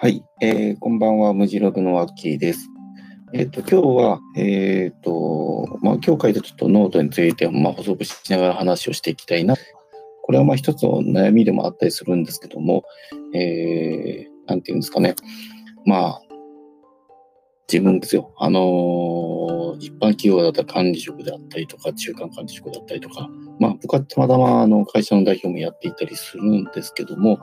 はい、えー、こんばんは、無地ログのワッキーです。えっ、ー、と、今日は、えっ、ー、と、まあ、今日書いたちょっとノートについて、まあ、補足しながら話をしていきたいな。これはまあ一つの悩みでもあったりするんですけども、えー、なんていうんですかね。まあ、自分ですよ。あのー、一般企業だったら管理職であったりとか、中間管理職だったりとか、まあ、僕はたまたまあの会社の代表もやっていたりするんですけども、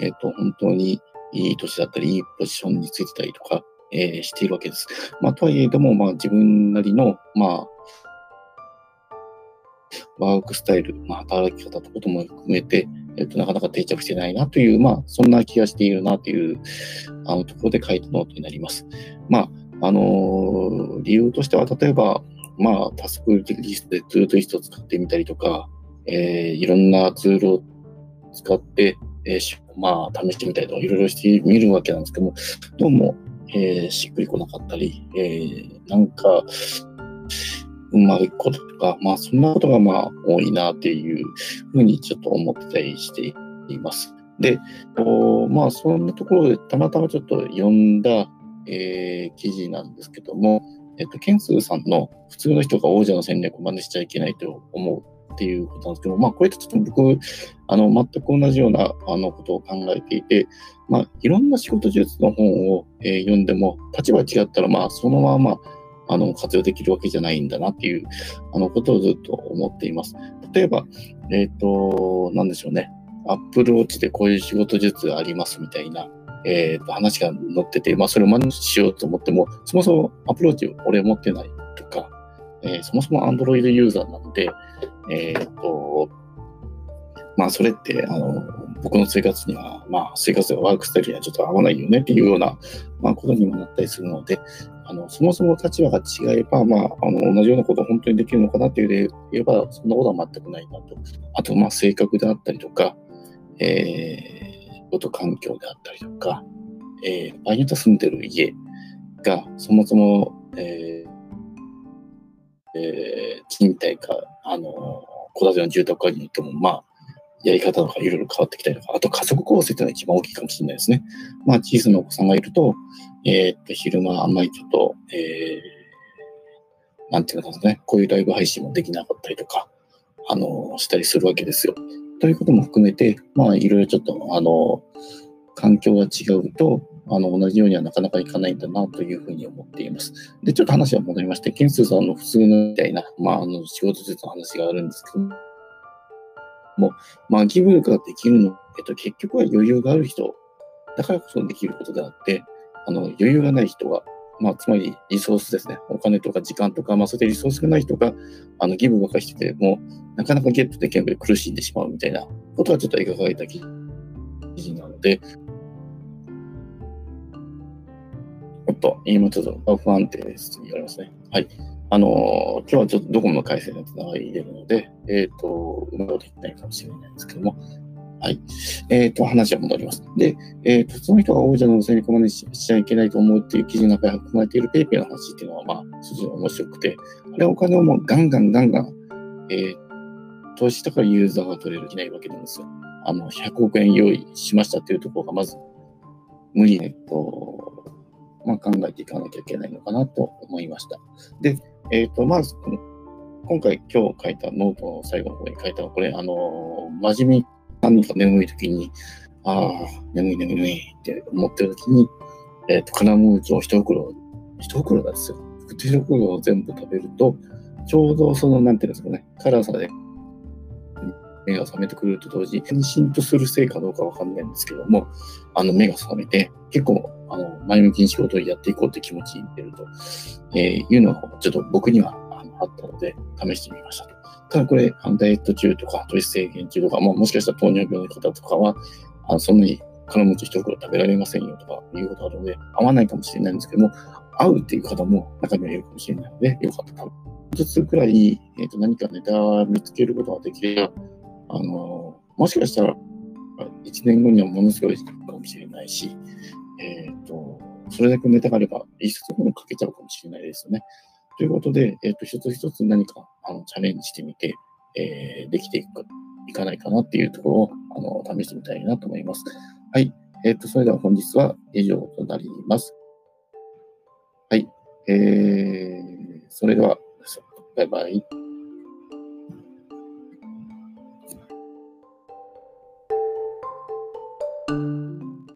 えっ、ー、と、本当にいい年だったり、いいポジションについてたりとか、えー、しているわけです。まあ、とはいえ、でも、まあ、自分なりの、まあ、ワークスタイル、まあ、働き方とことも含めて、えっと、なかなか定着してないなという、まあ、そんな気がしているなという、あの、ところで書いたノートになります。まあ、あのー、理由としては、例えば、まあ、タスクリストで Todoist を使ってみたりとか、えー、いろんなツールを使って、えー、まあ、試してみたりとか、いろいろしてみるわけなんですけども、どうも、えー、しっくりこなかったり、えー、なんか、うまいこととか、まあ、そんなことがまあ、多いなっていうふうにちょっと思ってたりしています。で、まあ、そんなところでたまたまちょっと読んだ、えー、記事なんですけども、えっと、ケンスーさんの普通の人が王者の戦略を真似しちゃいけないと思うっていうことなんですけど、まあ、これとちょっと僕、あの、全く同じような、あの、ことを考えていて、まあ、いろんな仕事術の本を、えー、読んでも、立場違ったら、まあ、そのまま、あの、活用できるわけじゃないんだなっていう、あの、ことをずっと思っています。例えば、えっ、ー、と、なんでしょうね。アップルウォッチでこういう仕事術がありますみたいな、えー、と話が載ってて、まあ、それを真似しようと思っても、そもそもアプローチを俺持ってない、えー、そもそも Android ユーザーなので、えっ、と、まあ、それって、あの、僕の生活には、まあ、生活やワークスタイルにはちょっと合わないよねっていうような、まあ、ことにもなったりするので、あの、そもそも立場が違えば、まあ、あの、同じようなことを本当にできるのかなっていうで言えば、そんなことは全くないなと。あと、まあ、性格であったりとか、えー、こと環境であったりとか、えー、場合によっては住んでる家が、そもそも、えーえー、賃貸か、あの、戸建ての住宅化によっても、まあ、やり方とかいろいろ変わってきたりとか、あと家族構成っていうのが一番大きいかもしれないですね。まあ、小さなお子さんがいると、えー、っと、昼間あんまりちょっと、えー、なんていうかですね、こういうライブ配信もできなかったりとか、あの、したりするわけですよ。ということも含めて、まあ、いろいろちょっと、あの、環境が違うと、あの、同じようにはなかなかいかないんだなというふうに思っています。で、ちょっと話は戻りまして、ケンスさんの普通のみたいな、まあ、あの、仕事術の話があるんですけども、まあ、義務ができるの、えっと、結局は余裕がある人だからこそできることであって、あの、余裕がない人は、まあ、つまりリソースですね。お金とか時間とか、まあ、そういったリソースがない人が、あの、義務ばかりしてても、なかなかゲットできなくて苦しんでしまうみたいなことはちょっと描かれた記事なので、と、今ちょっと不安定です。言われますね。はい。あの、今日はちょっとドコモの回線がつながりでるので、えっ、ー、と、うまくできないかもしれないですけども、はい。えっ、ー、と、話は戻ります。で、えっ、ー、と、その人が王者のせに込まれしちゃいけないと思うっていう記事の中に含まれている PayPay の話っていうのは、まあ、非常に面白くて、あれはお金をもうガンガンガンガン、えー、投資したからユーザーが取れるきないわけなんですよ。あの、100億円用意しましたっていうところがまず無理、えっと、まあ、考えていかなきゃいけないのかなと思いました。で、えっ、ー、と、まず、今回今日書いたノートの最後の方に書いたのは、これ、あの、真面目に何か眠い時に、ああ、眠い眠いって思ってる時に、えっ、ー、と、カラムーチを一袋、一袋ですよ。一袋を全部食べると、ちょうどその、なんていうんですかね、辛さで目が覚めてくると同時に、変身とするせいかどうかわかんないんですけども、あの、目が覚めて、結構、あの、前向きに仕事をやっていこうって気持ちに出ると、えー、いうのが、ちょっと僕にはあのあったので、試してみましたと。ただこれ、あのダイエット中とか、糖質制限中とか、ももしかしたら糖尿病の方とかは、あのそんなに金持ち一袋食べられませんよとかいうことあるので、合わないかもしれないんですけども、合うっていう方も中にはいるかもしれないので、よかったら。一つくらい、えーと、何かネタを見つけることができれば、あの、もしかしたら、1年後にはものすごいかもしれないし、それだけネタがあれば、一冊本書けちゃうかもしれないですよね。ということで、えっ、ー、と、一つ一つ何か、あの、チャレンジしてみて、えー、できていくか、いかないかなっていうところを、あの、試してみたいなと思います。はい。えっ、と、それでは本日は以上となります。はい。えー、それでは、バイバイ。